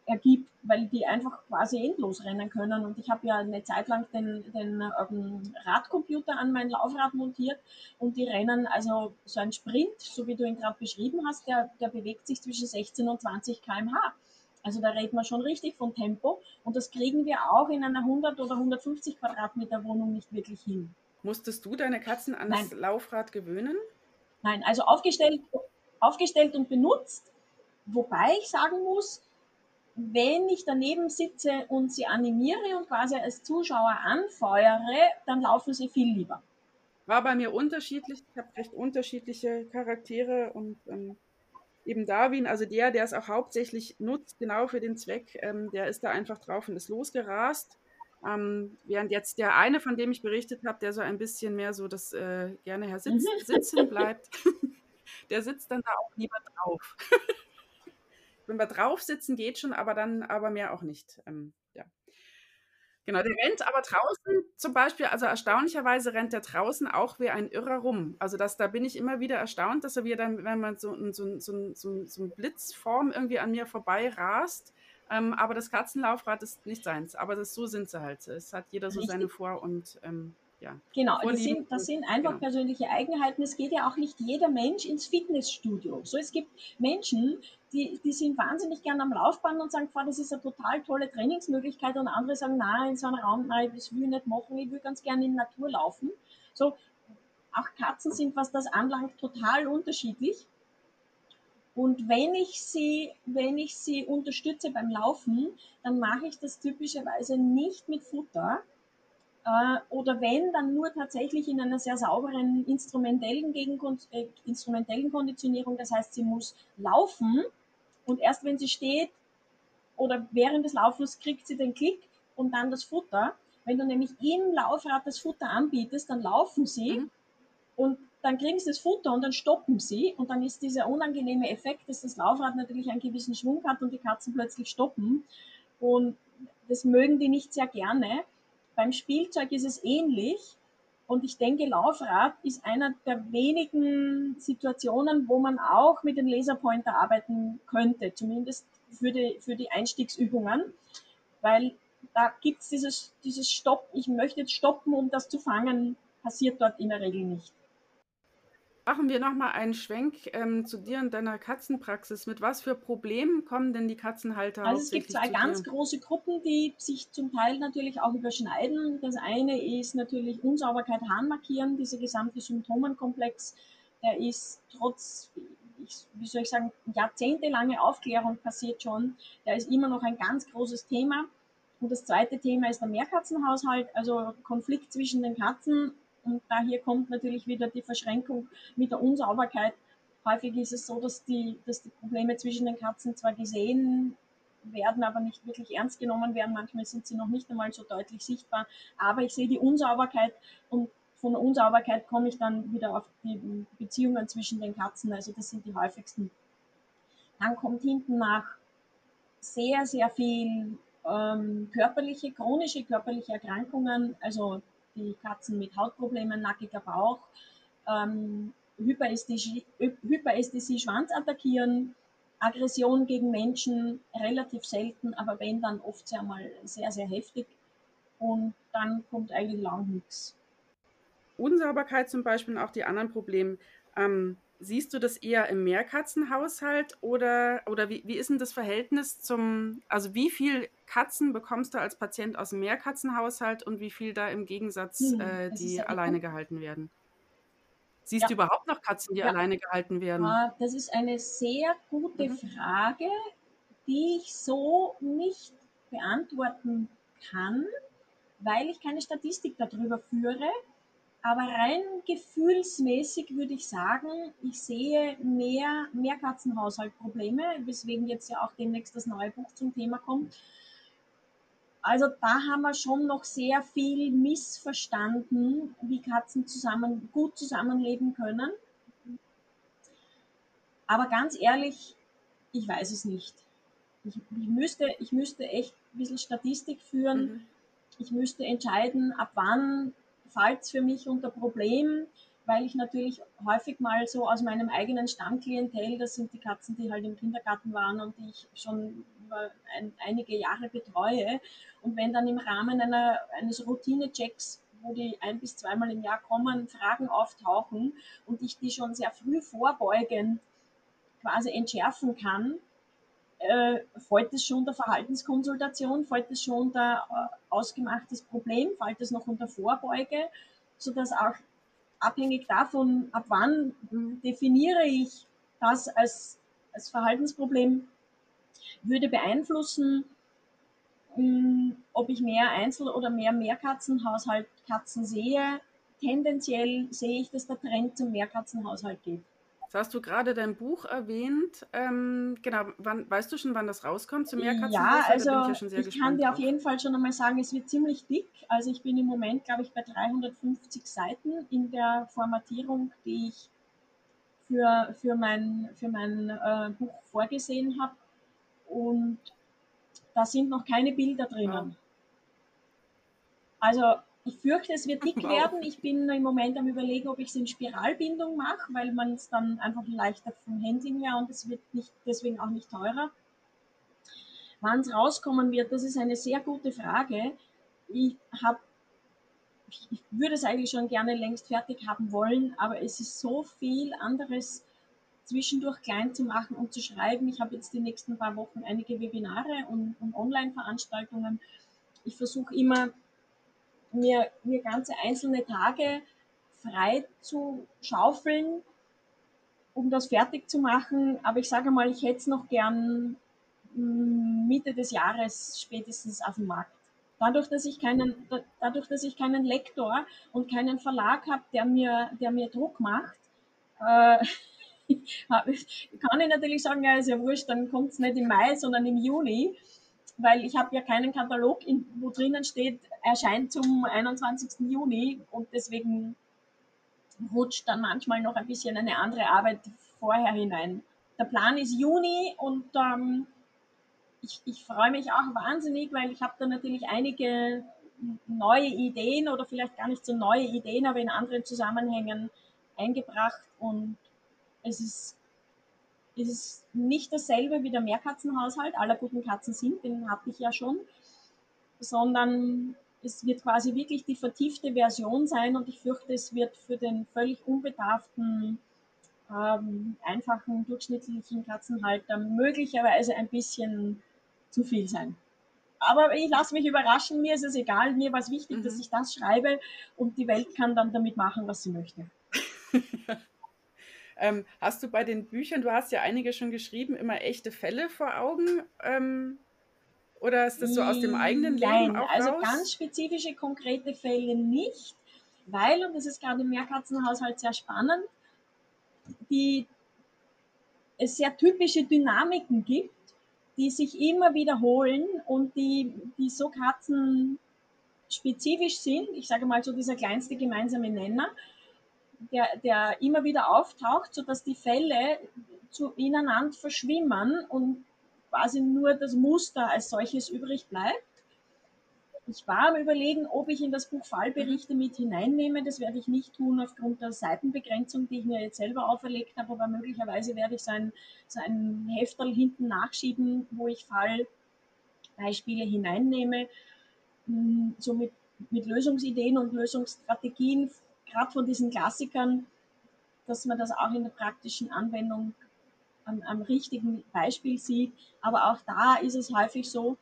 ergibt, weil die einfach quasi endlos rennen können. Und ich habe ja eine Zeit lang den, den ähm, Radcomputer an mein Laufrad montiert und die rennen also so ein Sprint, so wie du ihn gerade beschrieben hast, der, der bewegt sich zwischen 16 und 20 km/h. Also da reden wir schon richtig von Tempo und das kriegen wir auch in einer 100 oder 150 Quadratmeter Wohnung nicht wirklich hin. Musstest du deine Katzen an das Laufrad gewöhnen? Nein, also aufgestellt, aufgestellt und benutzt. Wobei ich sagen muss, wenn ich daneben sitze und sie animiere und quasi als Zuschauer anfeuere, dann laufen sie viel lieber. War bei mir unterschiedlich. Ich habe recht unterschiedliche Charaktere und ähm, eben Darwin, also der, der es auch hauptsächlich nutzt, genau für den Zweck, ähm, der ist da einfach drauf und ist losgerast. Ähm, während jetzt der eine, von dem ich berichtet habe, der so ein bisschen mehr so das äh, gerne her mhm. sitzen bleibt, *laughs* der sitzt dann da auch lieber drauf wenn wir drauf sitzen, geht schon, aber dann aber mehr auch nicht. Ähm, ja. Genau, der rennt aber draußen zum Beispiel, also erstaunlicherweise rennt der draußen auch wie ein Irrer rum. Also das, da bin ich immer wieder erstaunt, dass er wieder dann, wenn man so, so, so, so, so eine Blitzform irgendwie an mir vorbei rast. Ähm, aber das Katzenlaufrad ist nicht seins. Aber das, so sind sie halt. Es hat jeder so Richtig. seine Vor- und ähm, ja. Genau, das sind, das sind einfach genau. persönliche Eigenheiten. Es geht ja auch nicht jeder Mensch ins Fitnessstudio. So, es gibt Menschen, die, die sind wahnsinnig gern am Laufband und sagen, das ist eine total tolle Trainingsmöglichkeit und andere sagen, nein, in so einem Raum, nein, das will ich nicht machen, ich will ganz gerne in der Natur laufen. So, auch Katzen sind, was das anlangt, total unterschiedlich. Und wenn ich sie, wenn ich sie unterstütze beim Laufen, dann mache ich das typischerweise nicht mit Futter, oder wenn, dann nur tatsächlich in einer sehr sauberen instrumentellen, Gegenkon äh, instrumentellen Konditionierung. Das heißt, sie muss laufen und erst wenn sie steht oder während des Laufens kriegt sie den Klick und dann das Futter. Wenn du nämlich im Laufrad das Futter anbietest, dann laufen sie mhm. und dann kriegen sie das Futter und dann stoppen sie und dann ist dieser unangenehme Effekt, dass das Laufrad natürlich einen gewissen Schwung hat und die Katzen plötzlich stoppen und das mögen die nicht sehr gerne. Beim Spielzeug ist es ähnlich. Und ich denke, Laufrad ist einer der wenigen Situationen, wo man auch mit dem Laserpointer arbeiten könnte, zumindest für die, für die Einstiegsübungen, weil da gibt es dieses, dieses Stopp, ich möchte jetzt stoppen, um das zu fangen, passiert dort in der Regel nicht. Machen wir nochmal einen Schwenk ähm, zu dir und deiner Katzenpraxis. Mit was für Problemen kommen denn die Katzenhalter Also es gibt zwei ganz dir? große Gruppen, die sich zum Teil natürlich auch überschneiden. Das eine ist natürlich Unsauberkeit, Harnmarkieren, dieser gesamte Symptomenkomplex, der ist trotz, wie soll ich sagen, jahrzehntelange Aufklärung passiert schon, der ist immer noch ein ganz großes Thema. Und das zweite Thema ist der Mehrkatzenhaushalt, also Konflikt zwischen den Katzen und daher kommt natürlich wieder die Verschränkung mit der Unsauberkeit. Häufig ist es so, dass die, dass die Probleme zwischen den Katzen zwar gesehen werden, aber nicht wirklich ernst genommen werden. Manchmal sind sie noch nicht einmal so deutlich sichtbar. Aber ich sehe die Unsauberkeit und von der Unsauberkeit komme ich dann wieder auf die Beziehungen zwischen den Katzen. Also das sind die häufigsten. Dann kommt hinten nach sehr, sehr viel ähm, körperliche, chronische körperliche Erkrankungen, also die Katzen mit Hautproblemen, nackiger Bauch, ähm, Hyperästhesie, Hyperästhesie, Schwanz attackieren, Aggression gegen Menschen relativ selten, aber wenn dann oft sehr mal sehr, sehr heftig und dann kommt eigentlich lang nichts. Unsauberkeit zum Beispiel und auch die anderen Probleme. Ähm, siehst du das eher im Mehrkatzenhaushalt oder, oder wie, wie ist denn das Verhältnis zum, also wie viel Katzen bekommst du als Patient aus dem Mehrkatzenhaushalt und wie viel da im Gegensatz, hm, äh, die alleine gehalten werden? Siehst ja. du überhaupt noch Katzen, die ja. alleine gehalten werden? Ah, das ist eine sehr gute mhm. Frage, die ich so nicht beantworten kann, weil ich keine Statistik darüber führe. Aber rein gefühlsmäßig würde ich sagen, ich sehe mehr Mehrkatzenhaushaltprobleme, weswegen jetzt ja auch demnächst das neue Buch zum Thema kommt. Also da haben wir schon noch sehr viel missverstanden, wie Katzen zusammen, gut zusammenleben können. Aber ganz ehrlich, ich weiß es nicht. Ich, ich, müsste, ich müsste echt ein bisschen Statistik führen. Mhm. Ich müsste entscheiden, ab wann es für mich unter Problem, weil ich natürlich häufig mal so aus meinem eigenen Stammklientel, das sind die Katzen, die halt im Kindergarten waren und die ich schon über ein, einige Jahre betreue. Und wenn dann im Rahmen einer, eines Routine-Checks wo die ein bis zweimal im Jahr kommen, Fragen auftauchen und ich die schon sehr früh vorbeugend quasi entschärfen kann, äh, fällt es schon unter Verhaltenskonsultation, fällt es schon unter äh, ausgemachtes Problem, fällt es noch unter Vorbeuge, sodass auch abhängig davon, ab wann definiere ich das als, als Verhaltensproblem, würde beeinflussen, mh, hm, ob ich mehr Einzel- oder mehr Mehrkatzenhaushalt Katzen sehe. Tendenziell sehe ich, dass der Trend zum Mehrkatzenhaushalt geht. Jetzt hast du gerade dein Buch erwähnt. Ähm, genau, wann, weißt du schon, wann das rauskommt zum Mehrkatzenhaus? Ja, also ich, ja ich kann dir auf jeden Fall schon einmal sagen, es wird ziemlich dick. Also ich bin im Moment, glaube ich, bei 350 Seiten in der Formatierung, die ich für, für mein, für mein äh, Buch vorgesehen habe. Und da sind noch keine Bilder drinnen. Ja. Also ich fürchte, es wird dick *laughs* werden. Ich bin im Moment am überlegen, ob ich es in Spiralbindung mache, weil man es dann einfach leichter vom Handling her und es wird nicht, deswegen auch nicht teurer. Wann es rauskommen wird, das ist eine sehr gute Frage. Ich habe ich würde es eigentlich schon gerne längst fertig haben wollen, aber es ist so viel anderes zwischendurch klein zu machen und zu schreiben. Ich habe jetzt die nächsten paar Wochen einige Webinare und, und Online-Veranstaltungen. Ich versuche immer mir, mir ganze einzelne Tage frei zu schaufeln, um das fertig zu machen. Aber ich sage mal, ich hätte es noch gern mm, Mitte des Jahres spätestens auf dem Markt. Dadurch, dass ich keinen, dadurch, dass ich keinen Lektor und keinen Verlag habe, der mir, der mir Druck macht, äh, *laughs* kann ich natürlich sagen, ja, ist ja wurscht, dann kommt es nicht im Mai, sondern im Juni weil ich habe ja keinen Katalog, wo drinnen steht, erscheint zum 21. Juni und deswegen rutscht dann manchmal noch ein bisschen eine andere Arbeit vorher hinein. Der Plan ist Juni und ähm, ich, ich freue mich auch wahnsinnig, weil ich habe da natürlich einige neue Ideen oder vielleicht gar nicht so neue Ideen, aber in anderen Zusammenhängen eingebracht und es ist es ist nicht dasselbe wie der Mehrkatzenhaushalt, aller guten Katzen sind, den habe ich ja schon, sondern es wird quasi wirklich die vertiefte Version sein und ich fürchte, es wird für den völlig unbedarften ähm, einfachen, durchschnittlichen Katzenhalter möglicherweise ein bisschen zu viel sein. Aber ich lasse mich überraschen, mir ist es egal, mir war es wichtig, mhm. dass ich das schreibe und die Welt kann dann damit machen, was sie möchte. *laughs* ähm, hast du bei den Büchern, du hast ja einige schon geschrieben, immer echte Fälle vor Augen? Ähm, oder ist das so aus dem eigenen Leben Nein, also raus? ganz spezifische, konkrete Fälle nicht, weil, und das ist gerade im Mehrkatzenhaushalt sehr spannend, die, es sehr typische Dynamiken gibt, die sich immer wiederholen und die, die so katzenspezifisch sind. Ich sage mal so dieser kleinste gemeinsame Nenner, der, der immer wieder auftaucht, sodass die Fälle zu ineinander verschwimmen und quasi nur das Muster als solches übrig bleibt. Ich war am Überlegen, ob ich in das Buch Fallberichte mit hineinnehme. Das werde ich nicht tun aufgrund der Seitenbegrenzung, die ich mir jetzt selber auferlegt habe, aber möglicherweise werde ich so ein, so ein Hefterl hinten nachschieben, wo ich Fallbeispiele hineinnehme, hm, so mit, mit Lösungsideen und Lösungsstrategien, gerade von diesen Klassikern, dass man das auch in der praktischen Anwendung am, am richtigen Beispiel sieht. Aber auch da ist es häufig so,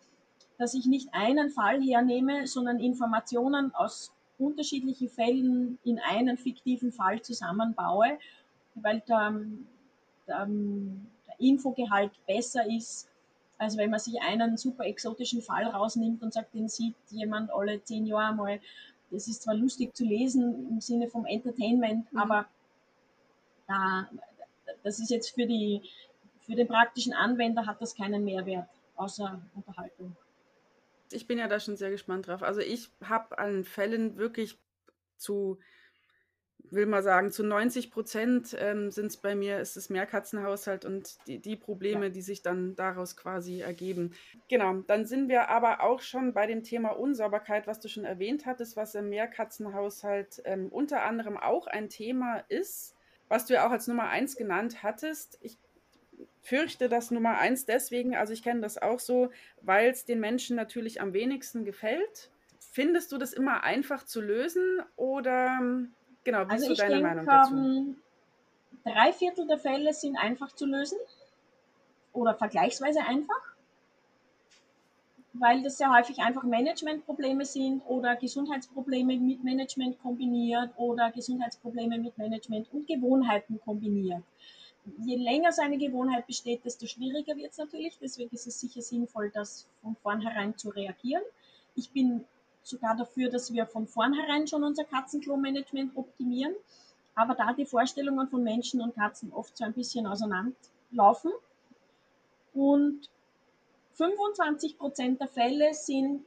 dass ich nicht einen Fall hernehme, sondern Informationen aus unterschiedlichen Fällen in einen fiktiven Fall zusammenbaue, weil der, der, der Infogehalt besser ist, als wenn man sich einen super exotischen Fall rausnimmt und sagt, den sieht jemand alle zehn Jahre mal. Das ist zwar lustig zu lesen im Sinne vom Entertainment, mhm. aber da, das ist jetzt für, die, für den praktischen Anwender hat das keinen Mehrwert, außer Unterhaltung. Ich bin ja da schon sehr gespannt drauf. Also ich habe an Fällen wirklich zu, will mal sagen, zu 90 Prozent ähm, sind es bei mir, ist es Mehrkatzenhaushalt und die, die Probleme, ja. die sich dann daraus quasi ergeben. Genau, dann sind wir aber auch schon bei dem Thema Unsauberkeit, was du schon erwähnt hattest, was im Mehrkatzenhaushalt ähm, unter anderem auch ein Thema ist was du ja auch als Nummer eins genannt hattest. Ich fürchte das Nummer eins deswegen, also ich kenne das auch so, weil es den Menschen natürlich am wenigsten gefällt. Findest du das immer einfach zu lösen oder genau, wie also ist deine denke, Meinung dazu? Um, drei Viertel der Fälle sind einfach zu lösen oder vergleichsweise einfach weil das sehr häufig einfach Managementprobleme sind oder Gesundheitsprobleme mit Management kombiniert oder Gesundheitsprobleme mit Management und Gewohnheiten kombiniert. Je länger so eine Gewohnheit besteht, desto schwieriger wird es natürlich. Deswegen ist es sicher sinnvoll, das von vornherein zu reagieren. Ich bin sogar dafür, dass wir von vornherein schon unser Katzenklo-Management optimieren. Aber da die Vorstellungen von Menschen und Katzen oft so ein bisschen auseinanderlaufen und 25 Prozent der Fälle sind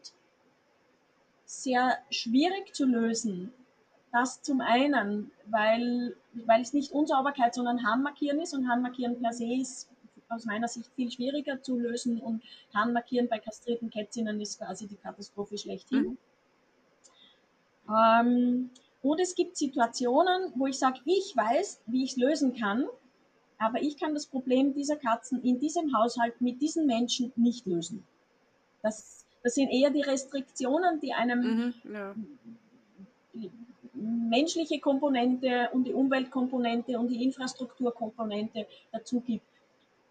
sehr schwierig zu lösen. Das zum einen, weil, weil es nicht Unsauberkeit, sondern Harnmarkieren ist und Harnmarkieren per se ist aus meiner Sicht viel schwieriger zu lösen und Harnmarkieren bei kastrierten Kätzinnen ist quasi die Katastrophe schlechthin. Mhm. Ähm, und es gibt Situationen, wo ich sage, ich weiß, wie ich es lösen kann, aber ich kann das Problem dieser Katzen in diesem Haushalt mit diesen Menschen nicht lösen. Das, das sind eher die Restriktionen, die einem mhm, ja. die menschliche Komponente und die Umweltkomponente und die Infrastrukturkomponente dazu gibt.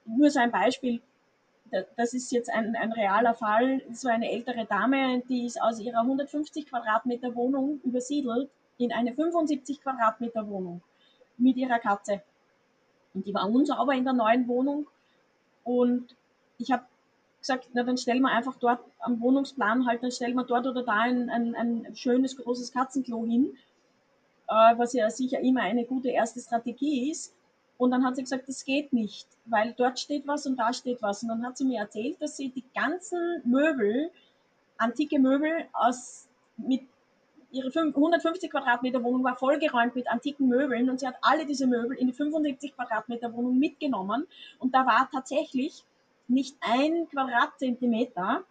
Nur so ein Beispiel, das ist jetzt ein, ein realer Fall, so eine ältere Dame, die ist aus ihrer 150 Quadratmeter Wohnung übersiedelt in eine 75 Quadratmeter Wohnung mit ihrer Katze. Und die war unsauber in der neuen Wohnung. Und ich habe gesagt, na dann stellen wir einfach dort am Wohnungsplan halt, dann stellen wir dort oder da ein, ein, ein schönes, großes Katzenklo hin, äh, was ja sicher immer eine gute erste Strategie ist. Und dann hat sie gesagt, das geht nicht, weil dort steht was und da steht was. Und dann hat sie mir erzählt, dass sie die ganzen Möbel, antike Möbel aus, mit ihre 150 Quadratmeter Wohnung war vollgeräumt mit antiken Möbeln und sie hat alle diese Möbel in die 75 Quadratmeter Wohnung mitgenommen und da war tatsächlich nicht ein Quadratzentimeter,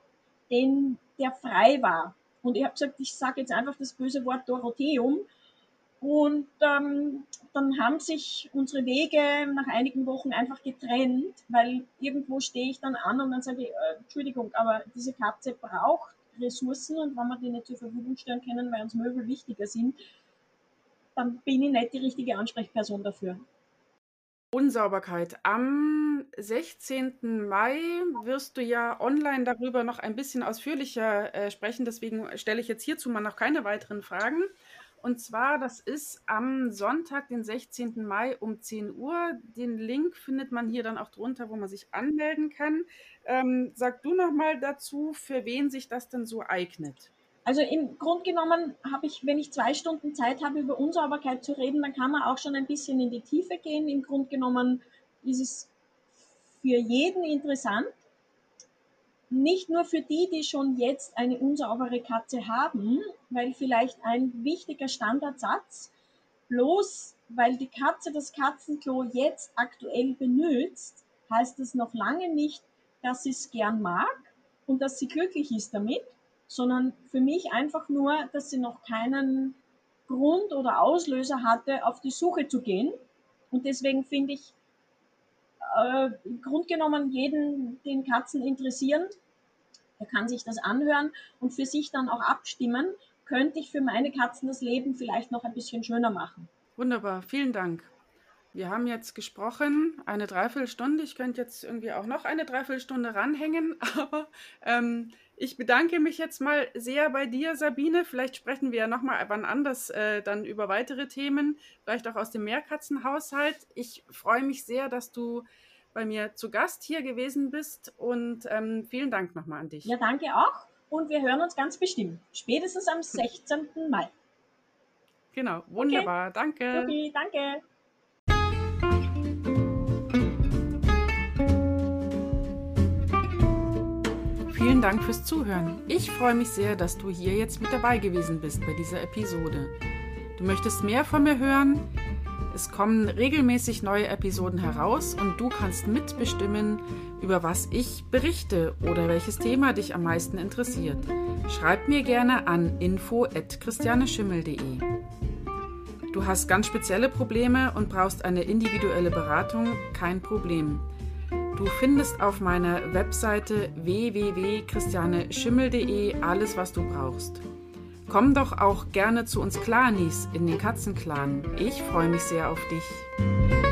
den der frei war. Und ich habe gesagt, ich sage jetzt einfach das böse Wort Dorotheum. Und ähm, dann haben sich unsere Wege nach einigen Wochen einfach getrennt, weil irgendwo stehe ich dann an und dann sage ich, äh, Entschuldigung, aber diese Katze braucht Ressourcen und wenn wir die nicht zur Verfügung stellen können, weil uns Möbel wichtiger sind, dann bin ich nicht die richtige Ansprechperson dafür. Unsauberkeit. Am 16. Mai wirst du ja online darüber noch ein bisschen ausführlicher äh, sprechen. Deswegen stelle ich jetzt hierzu mal noch keine weiteren Fragen. Und zwar, das ist am Sonntag, den 16. Mai um 10 Uhr. Den Link findet man hier dann auch drunter, wo man sich anmelden kann. Ähm, sag du noch mal dazu, für wen sich das denn so eignet. Also im Grunde genommen habe ich, wenn ich zwei Stunden Zeit habe, über Unsauberkeit zu reden, dann kann man auch schon ein bisschen in die Tiefe gehen. Im Grunde genommen ist es für jeden interessant. Nicht nur für die, die schon jetzt eine unsaubere Katze haben, weil vielleicht ein wichtiger Standardsatz, bloß weil die Katze das Katzenklo jetzt aktuell benutzt, heißt das noch lange nicht, dass sie es gern mag und dass sie glücklich ist damit sondern für mich einfach nur, dass sie noch keinen Grund oder Auslöser hatte, auf die Suche zu gehen. Und deswegen finde ich äh, im Grund genommen jeden, den Katzen interessieren, der kann sich das anhören und für sich dann auch abstimmen, könnte ich für meine Katzen das Leben vielleicht noch ein bisschen schöner machen. Wunderbar, vielen Dank. Wir haben jetzt gesprochen, eine Dreiviertelstunde. Ich könnte jetzt irgendwie auch noch eine Dreiviertelstunde ranhängen, *laughs* aber ähm, ich bedanke mich jetzt mal sehr bei dir, Sabine. Vielleicht sprechen wir ja nochmal wann anders äh, dann über weitere Themen, vielleicht auch aus dem Mehrkatzenhaushalt. Ich freue mich sehr, dass du bei mir zu Gast hier gewesen bist und ähm, vielen Dank nochmal an dich. Ja, danke auch und wir hören uns ganz bestimmt. Spätestens am 16. Mai. Genau, wunderbar. Okay. Danke. Okay, danke. Vielen Dank fürs Zuhören. Ich freue mich sehr, dass du hier jetzt mit dabei gewesen bist bei dieser Episode. Du möchtest mehr von mir hören? Es kommen regelmäßig neue Episoden heraus und du kannst mitbestimmen, über was ich berichte oder welches Thema dich am meisten interessiert. Schreib mir gerne an info@christianeschimmel.de. Du hast ganz spezielle Probleme und brauchst eine individuelle Beratung? Kein Problem. Du findest auf meiner Webseite www.christianeschimmel.de alles, was du brauchst. Komm doch auch gerne zu uns Clanis in den Katzenclan. Ich freue mich sehr auf dich.